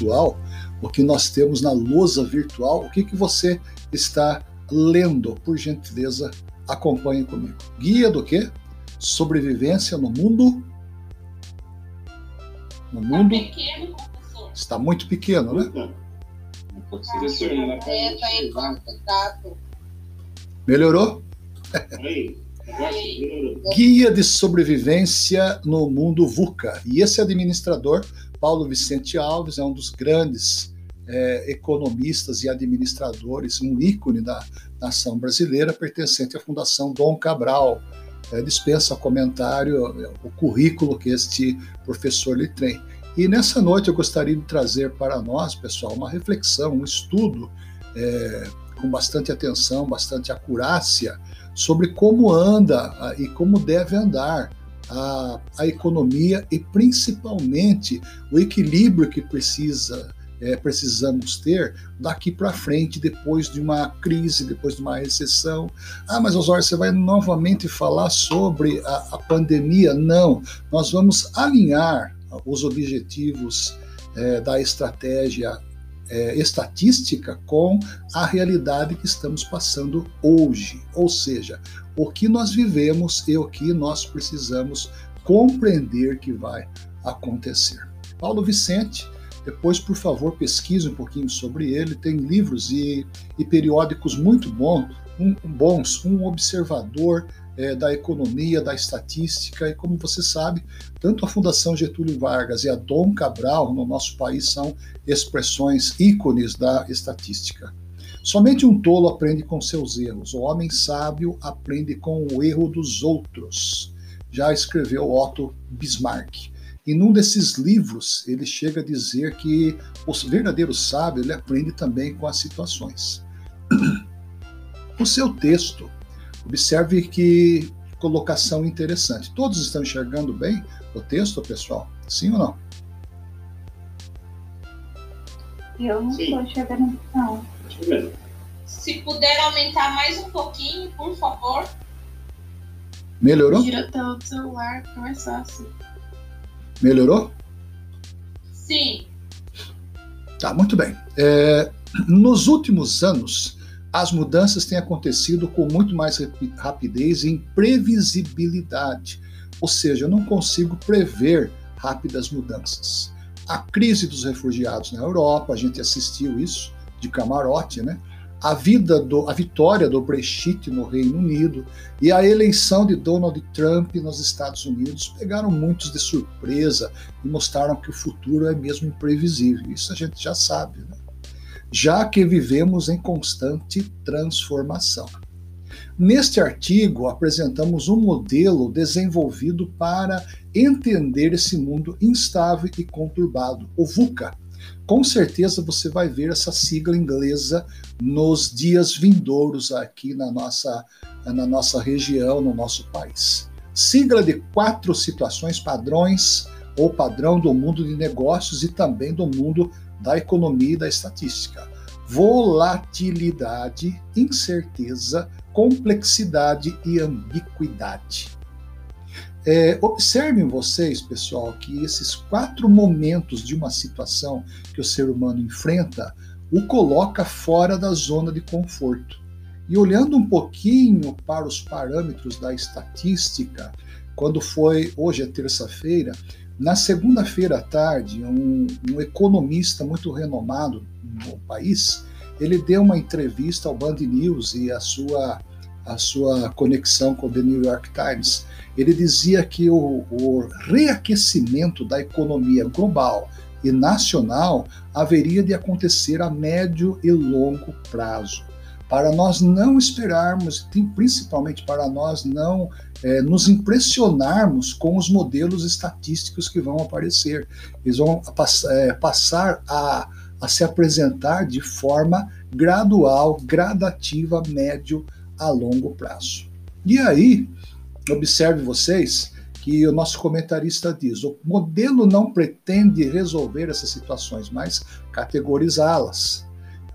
virtual, o que nós temos na lousa virtual, o que, que você está lendo? Por gentileza, acompanhe comigo. Guia do quê? Sobrevivência no mundo. No Tá mundo. pequeno, professor. Está muito pequeno, né? Não consigo acertar pra É, tá. Melhorou? Aí. Guia de sobrevivência no mundo VUCA. E esse administrador, Paulo Vicente Alves, é um dos grandes é, economistas e administradores, um ícone da nação brasileira, pertencente à Fundação Dom Cabral. É, dispensa comentário é, o currículo que este professor lhe tem. E nessa noite eu gostaria de trazer para nós, pessoal, uma reflexão, um estudo é, com bastante atenção, bastante acurácia, sobre como anda ah, e como deve andar a, a economia e principalmente o equilíbrio que precisa é, precisamos ter daqui para frente, depois de uma crise, depois de uma recessão. Ah, mas Osório, você vai novamente falar sobre a, a pandemia? Não, nós vamos alinhar os objetivos é, da estratégia é, estatística com a realidade que estamos passando hoje. Ou seja, o que nós vivemos e o que nós precisamos compreender que vai acontecer. Paulo Vicente, depois, por favor, pesquise um pouquinho sobre ele. Tem livros e, e periódicos muito um, bons, um observador é, da economia, da estatística, e como você sabe, tanto a Fundação Getúlio Vargas e a Dom Cabral no nosso país são expressões ícones da estatística. Somente um tolo aprende com seus erros, o homem sábio aprende com o erro dos outros. Já escreveu Otto Bismarck. E num desses livros, ele chega a dizer que o verdadeiro sábio ele aprende também com as situações. O seu texto, observe que colocação interessante. Todos estão enxergando bem o texto, pessoal? Sim ou não? Eu não Sim. estou enxergando, não. Se puder aumentar mais um pouquinho, por favor. Melhorou? Gira até o celular, fica mais fácil. Melhorou? Sim. Tá, muito bem. É, nos últimos anos, as mudanças têm acontecido com muito mais rapi- rapidez e imprevisibilidade. Ou seja, eu não consigo prever rápidas mudanças. A crise dos refugiados na Europa, a gente assistiu isso de camarote, né? A, vida do, a vitória do Brexit no Reino Unido e a eleição de Donald Trump nos Estados Unidos pegaram muitos de surpresa e mostraram que o futuro é mesmo imprevisível. Isso a gente já sabe, né? Já que vivemos em constante transformação. Neste artigo, apresentamos um modelo desenvolvido para entender esse mundo instável e conturbado, o VUCA. Com certeza você vai ver essa sigla inglesa nos dias vindouros aqui na nossa, na nossa região, no nosso país. Sigla de quatro situações padrões ou padrão do mundo de negócios e também do mundo da economia e da estatística. Volatilidade, incerteza, complexidade e ambiguidade. É, observem vocês, pessoal, que esses quatro momentos de uma situação que o ser humano enfrenta o coloca fora da zona de conforto. E olhando um pouquinho para os parâmetros da estatística, quando foi, hoje é terça-feira, na segunda-feira à tarde, um, um, economista muito renomado no país, ele deu uma entrevista ao Band News e a sua, a sua conexão com o The New York Times. Ele dizia que o, o reaquecimento da economia global e nacional haveria de acontecer a médio e longo prazo. Para nós não esperarmos, principalmente para nós não é, nos impressionarmos com os modelos estatísticos que vão aparecer. Eles vão pass é, passar a, a se apresentar de forma gradual, gradativa, médio a longo prazo. E aí, observe vocês que o nosso comentarista diz: o modelo não pretende resolver essas situações, mas categorizá-las,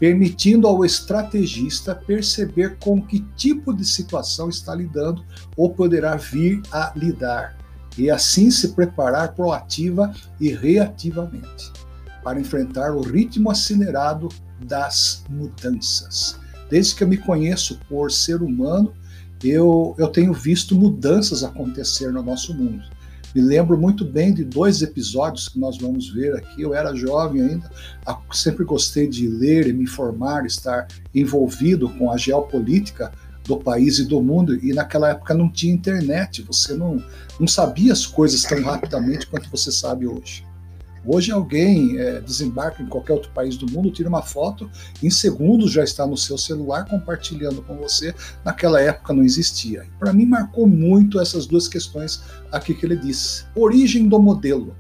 permitindo ao estrategista perceber com que tipo de situação está lidando ou poderá vir a lidar, e assim se preparar proativa e reativamente. para enfrentar o ritmo acelerado das mudanças. Desde que eu me conheço por ser humano, eu, eu tenho visto mudanças acontecer no nosso mundo. Me lembro muito bem de dois episódios que nós vamos ver aqui. Eu era jovem ainda, sempre gostei de ler e me informar, estar envolvido com a geopolítica do país e do mundo, e naquela época não tinha internet, você não, não sabia as coisas tão rapidamente quanto você sabe hoje. Hoje alguém é, desembarca em qualquer outro país do mundo, tira uma foto, em segundos já está no seu celular compartilhando com você. Naquela época não existia. Para mim marcou muito essas duas questões aqui que ele disse. Origem do modelo.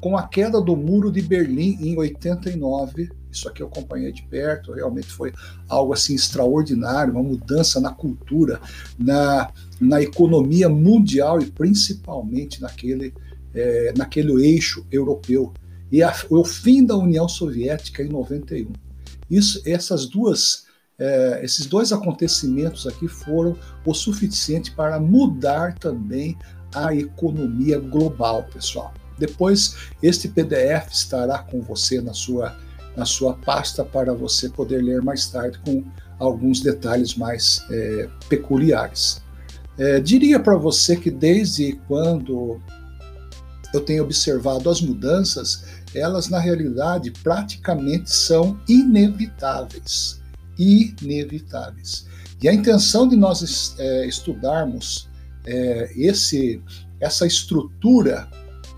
Com a queda do muro de Berlim em 89, isso aqui eu acompanhei de perto, realmente foi algo assim extraordinário, uma mudança na cultura, na, na economia mundial e principalmente naquele, é, naquele eixo europeu e a, o fim da União Soviética em 91. Isso, essas duas, é, esses dois acontecimentos aqui foram o suficiente para mudar também a economia global, pessoal. Depois, este PDF estará com você na sua, na sua pasta para você poder ler mais tarde com alguns detalhes mais é, peculiares. É, diria para você que desde quando eu tenho observado as mudanças, elas na realidade praticamente são inevitáveis. Inevitáveis. E a intenção de nós é, estudarmos é, esse, essa estrutura,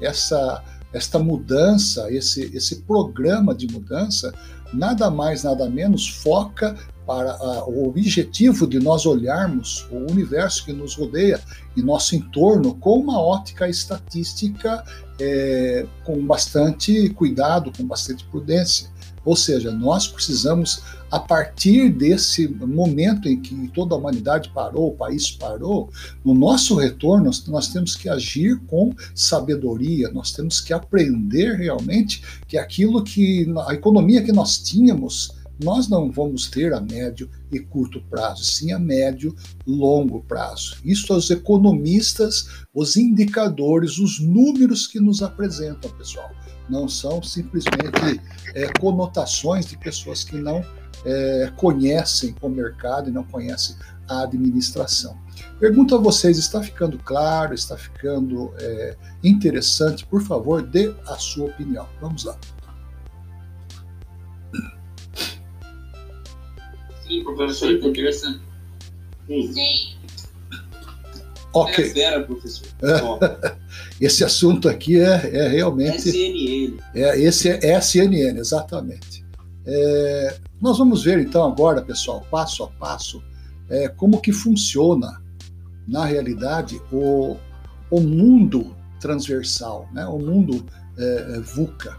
essa, esta mudança, esse, esse programa de mudança, nada mais, nada menos foca para a, o objetivo de nós olharmos o universo que nos rodeia e nosso entorno com uma ótica estatística é, com bastante cuidado, com bastante prudência. Ou seja, nós precisamos, a partir desse momento em que toda a humanidade parou, o país parou, no nosso retorno, nós temos que agir com sabedoria, nós temos que aprender realmente que aquilo que a economia que nós tínhamos nós não vamos ter a médio e curto prazo, sim a médio longo prazo. Isso os economistas, os indicadores, os números que nos apresentam, pessoal. Não são simplesmente é, conotações de pessoas que não é, conhecem o mercado e não conhecem a administração. Pergunto a vocês: está ficando claro, está ficando é, interessante? Por favor, dê a sua opinião. Vamos lá. Sim, professor, interessante. Sim. Ok. É fera, professor. Esse assunto aqui é, é realmente. SNN. É, esse é SNN, exatamente. É, nós vamos ver então agora, pessoal, passo a passo, é, como que funciona, na realidade, o, o mundo transversal, né? o mundo é, é VUCA.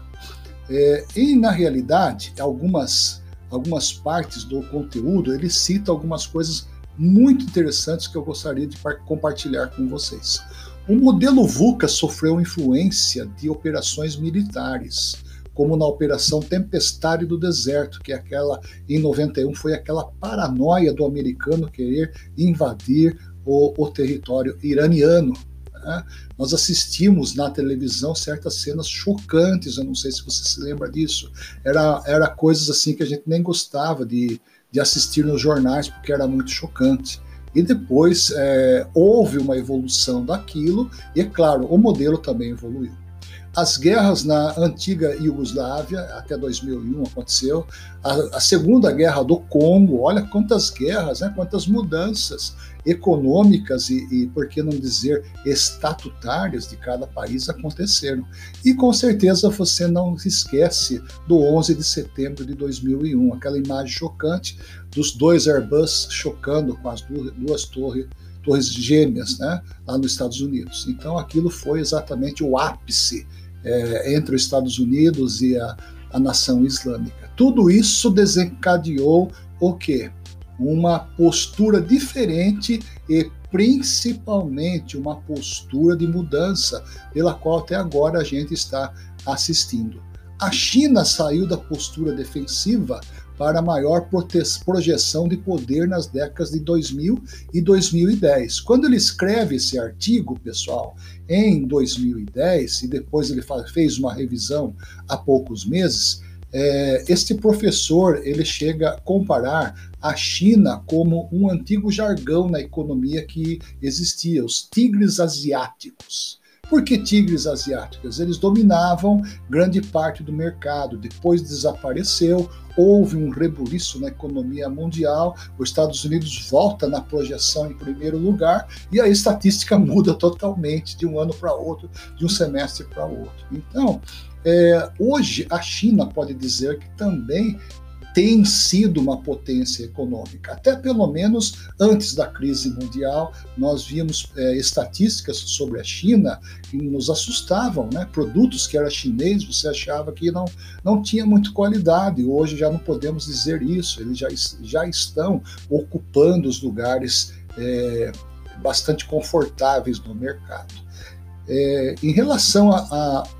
É, e, na realidade, algumas algumas partes do conteúdo, ele cita algumas coisas muito interessantes que eu gostaria de compartilhar com vocês. O modelo VUCA sofreu influência de operações militares, como na Operação Tempestade do Deserto, que é aquela em 91 foi aquela paranoia do americano querer invadir o, o território iraniano. Né? Nós assistimos na televisão certas cenas chocantes, eu não sei se você se lembra disso. Era, era coisas assim que a gente nem gostava de, de assistir nos jornais, porque era muito chocante. E depois é, houve uma evolução daquilo, e é claro, o modelo também evoluiu. As guerras na antiga Iugoslávia, até 2001 aconteceu, a, a Segunda Guerra do Congo, olha quantas guerras, né, quantas mudanças econômicas e, e, por que não dizer, estatutárias de cada país aconteceram. E com certeza você não esquece do 11 de setembro de 2001, aquela imagem chocante dos dois Airbus chocando com as duas, duas torres torres gêmeas né, lá nos Estados Unidos. Então aquilo foi exatamente o ápice é, entre os Estados Unidos e a, a nação islâmica. Tudo isso desencadeou o quê? Uma postura diferente e principalmente uma postura de mudança pela qual até agora a gente está assistindo. A China saiu da postura defensiva para maior projeção de poder nas décadas de 2000 e 2010. Quando ele escreve esse artigo, pessoal, em 2010, e depois ele fez uma revisão há poucos meses, é, este professor ele chega a comparar a China como um antigo jargão na economia que existia, os tigres asiáticos. Por que tigres asiáticos? Eles dominavam grande parte do mercado, depois desapareceu, houve um rebuliço na economia mundial, os Estados Unidos volta na projeção em primeiro lugar e a estatística muda totalmente de um ano para outro, de um semestre para outro. Então, é, hoje a China pode dizer que também tem sido uma potência econômica. Até pelo menos antes da crise mundial, nós víamos é, estatísticas sobre a China que nos assustavam, né? Produtos que era chinês, você achava que não, não tinha muito qualidade. Hoje já não podemos dizer isso. Eles já, já estão ocupando os lugares é, bastante confortáveis no mercado. É, em relação a, a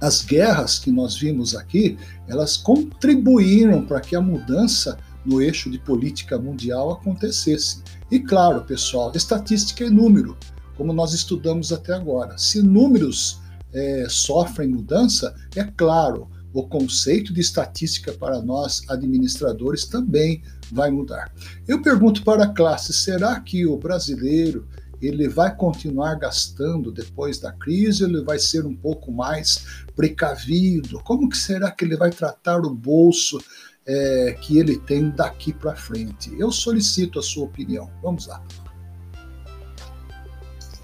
as guerras que nós vimos aqui, elas contribuíram para que a mudança no eixo de política mundial acontecesse. E claro, pessoal, estatística é número, como nós estudamos até agora. Se números é, sofrem mudança, é claro, o conceito de estatística para nós administradores também vai mudar. Eu pergunto para a classe: será que o brasileiro ele vai continuar gastando depois da crise, ele vai ser um pouco mais precavido? Como que será que ele vai tratar o bolso é, que ele tem daqui para frente? Eu solicito a sua opinião. Vamos lá.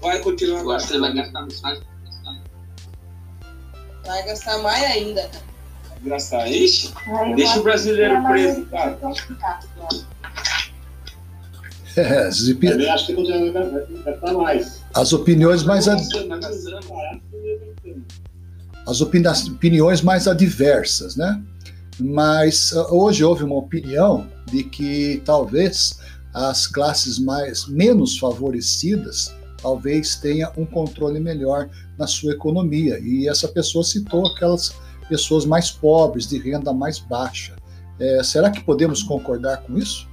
Vai continuar gastando, vai gastar mais. Vai gastar mais ainda. Vai gastar, ixi? Deixa o brasileiro preso, cara. É, as, opi... acho que vai estar mais. As opiniões mais ad... as opiniões mais adversas, né? Mas uh, hoje houve uma opinião de que talvez as classes mais menos favorecidas talvez tenha um controle melhor na sua economia. E essa pessoa citou aquelas pessoas mais pobres, de renda mais baixa. É, será que podemos concordar com isso?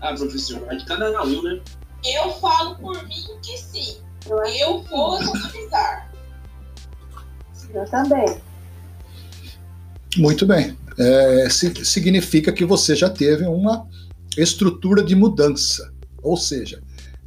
Ah, professor, é de cada um, né? Eu falo por mim que sim. Eu vou utilizar. Eu também. Muito bem. É, significa que você já teve uma estrutura de mudança. Ou seja,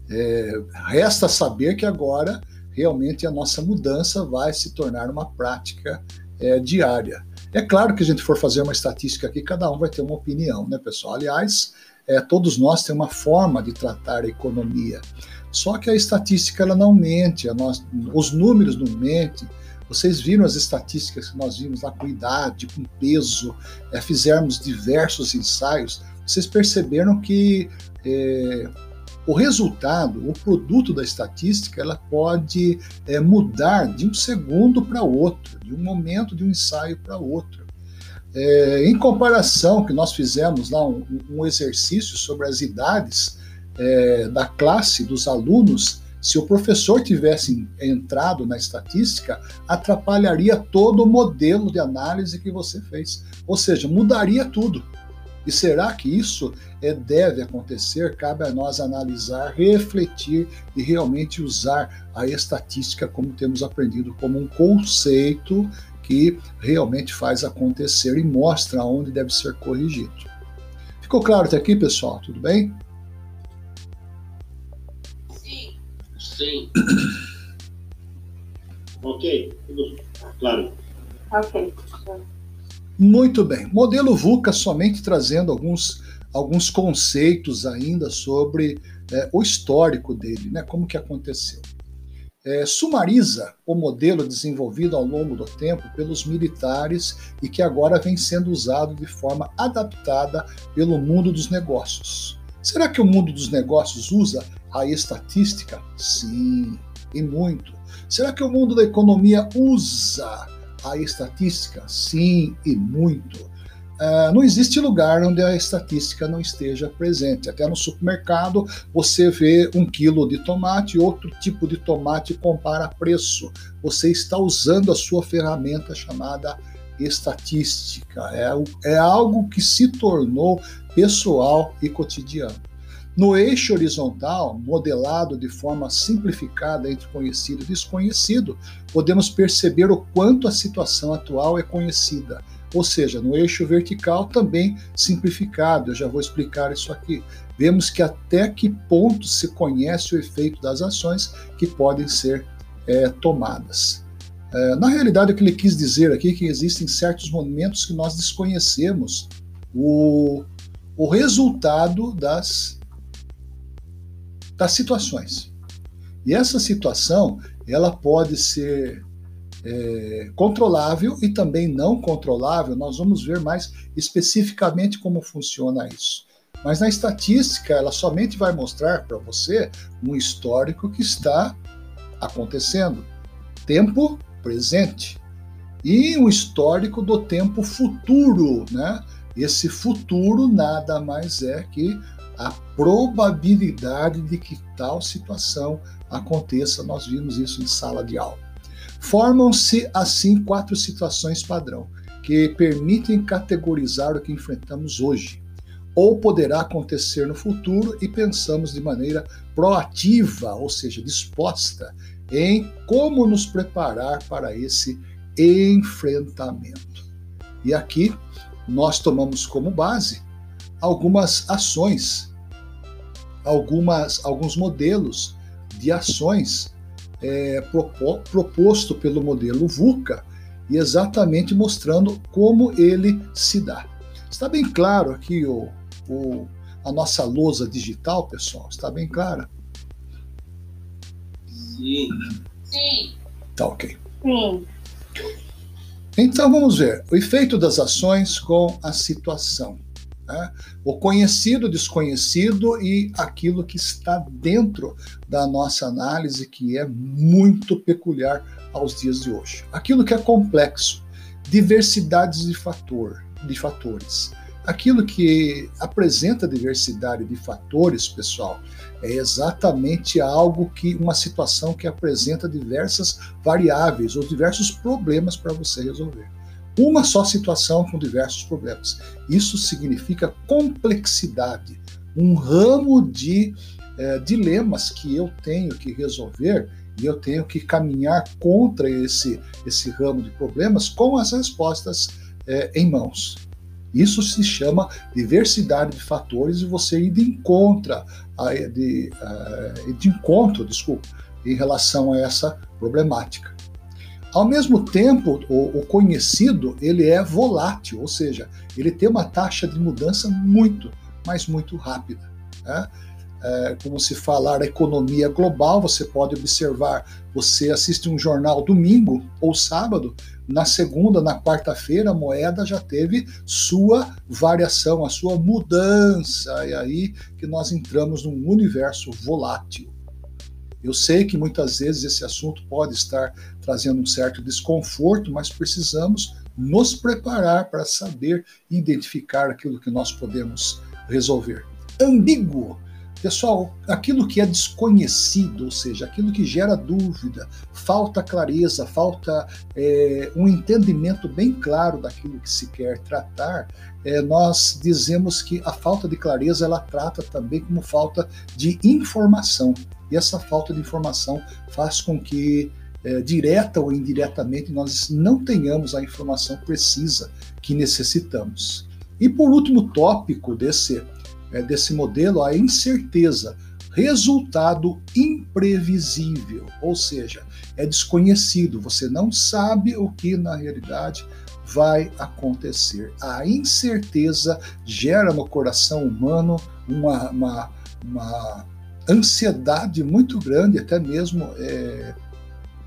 é, resta saber que agora realmente a nossa mudança vai se tornar uma prática é, diária. É claro que a gente for fazer uma estatística aqui, cada um vai ter uma opinião, né, pessoal? Aliás, é, todos nós temos uma forma de tratar a economia. Só que a estatística ela não mente, nós, os números não mentem. Vocês viram as estatísticas que nós vimos lá com idade, com peso, é, fizemos diversos ensaios. Vocês perceberam que é, o resultado, o produto da estatística, ela pode é, mudar de um segundo para outro, de um momento de um ensaio para outro. É, em comparação, que nós fizemos lá um, um exercício sobre as idades é, da classe dos alunos, se o professor tivesse entrado na estatística, atrapalharia todo o modelo de análise que você fez. Ou seja, mudaria tudo. E será que isso é, deve acontecer? Cabe a nós analisar, refletir e realmente usar a estatística como temos aprendido como um conceito que realmente faz acontecer e mostra onde deve ser corrigido. Ficou claro até aqui, pessoal? Tudo bem? Sim. Sim. ok, tudo claro. Ok. Muito bem. Modelo VUCA somente trazendo alguns, alguns conceitos ainda sobre é, o histórico dele, né? como que aconteceu. É, sumariza o modelo desenvolvido ao longo do tempo pelos militares e que agora vem sendo usado de forma adaptada pelo mundo dos negócios. Será que o mundo dos negócios usa a estatística? Sim, e muito. Será que o mundo da economia usa a estatística? Sim, e muito. Uh, não existe lugar onde a estatística não esteja presente. Até no supermercado você vê um quilo de tomate, outro tipo de tomate compara preço. Você está usando a sua ferramenta chamada estatística. É, é algo que se tornou pessoal e cotidiano. No eixo horizontal, modelado de forma simplificada entre conhecido e desconhecido, podemos perceber o quanto a situação atual é conhecida ou seja, no eixo vertical também simplificado, eu já vou explicar isso aqui. Vemos que até que ponto se conhece o efeito das ações que podem ser é, tomadas. É, na realidade, o que ele quis dizer aqui é que existem certos momentos que nós desconhecemos o, o resultado das, das situações. E essa situação, ela pode ser é, controlável e também não controlável, nós vamos ver mais especificamente como funciona isso. Mas na estatística, ela somente vai mostrar para você um histórico que está acontecendo, tempo presente, e um histórico do tempo futuro, né? Esse futuro nada mais é que a probabilidade de que tal situação aconteça. Nós vimos isso em sala de aula. Formam-se assim quatro situações padrão que permitem categorizar o que enfrentamos hoje, ou poderá acontecer no futuro e pensamos de maneira proativa, ou seja, disposta em como nos preparar para esse enfrentamento. E aqui nós tomamos como base algumas ações, algumas alguns modelos de ações é, proposto pelo modelo VUCA e exatamente mostrando como ele se dá. Está bem claro aqui o, o, a nossa lousa digital, pessoal? Está bem clara? Sim. Sim. Tá ok. Sim. Então vamos ver o efeito das ações com a situação. Né? O conhecido, desconhecido e aquilo que está dentro da nossa análise, que é muito peculiar aos dias de hoje. Aquilo que é complexo, diversidades de fator, de fatores. Aquilo que apresenta diversidade de fatores, pessoal, é exatamente algo que uma situação que apresenta diversas variáveis ou diversos problemas para você resolver uma só situação com diversos problemas. Isso significa complexidade, um ramo de é, dilemas que eu tenho que resolver e eu tenho que caminhar contra esse, esse ramo de problemas com as respostas é, em mãos. Isso se chama diversidade de fatores e você ir de encontro, de, de encontro, desculpa, em relação a essa problemática. Ao mesmo tempo, o, o, conhecido ele é volátil, ou seja, ele tem uma taxa de mudança muito, mas muito rápida. Né? É, como se falar economia global, você pode observar, você assiste um jornal domingo ou sábado, na segunda, na quarta-feira, a moeda já teve sua variação, a sua mudança, e aí que nós entramos num universo volátil. Eu sei que muitas vezes esse assunto pode estar trazendo um certo desconforto, mas precisamos nos preparar para saber identificar aquilo que nós podemos resolver. Ambíguo. Pessoal, aquilo que é desconhecido, ou seja, aquilo que gera dúvida, falta clareza, falta é, um entendimento bem claro daquilo que se quer tratar, é, nós dizemos que a falta de clareza ela trata também como falta de informação. E essa falta de informação faz com que, é, direta ou indiretamente, nós não tenhamos a informação precisa que necessitamos. E por último tópico desse, é, desse modelo, a incerteza. Resultado imprevisível, ou seja, é desconhecido, você não sabe o que na realidade vai acontecer. A incerteza gera no coração humano uma, uma, uma ansiedade muito grande, até mesmo é,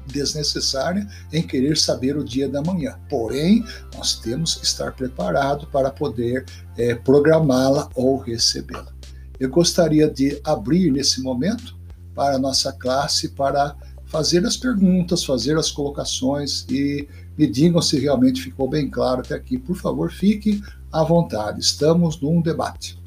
desnecessária, em querer saber o dia da manhã. Porém, nós temos que estar preparados para poder é, programá-la ou recebê-la. Eu gostaria de abrir nesse momento para a nossa classe para fazer as perguntas, fazer as colocações e me digam se realmente ficou bem claro até aqui. Por favor, fique à vontade. Estamos num debate.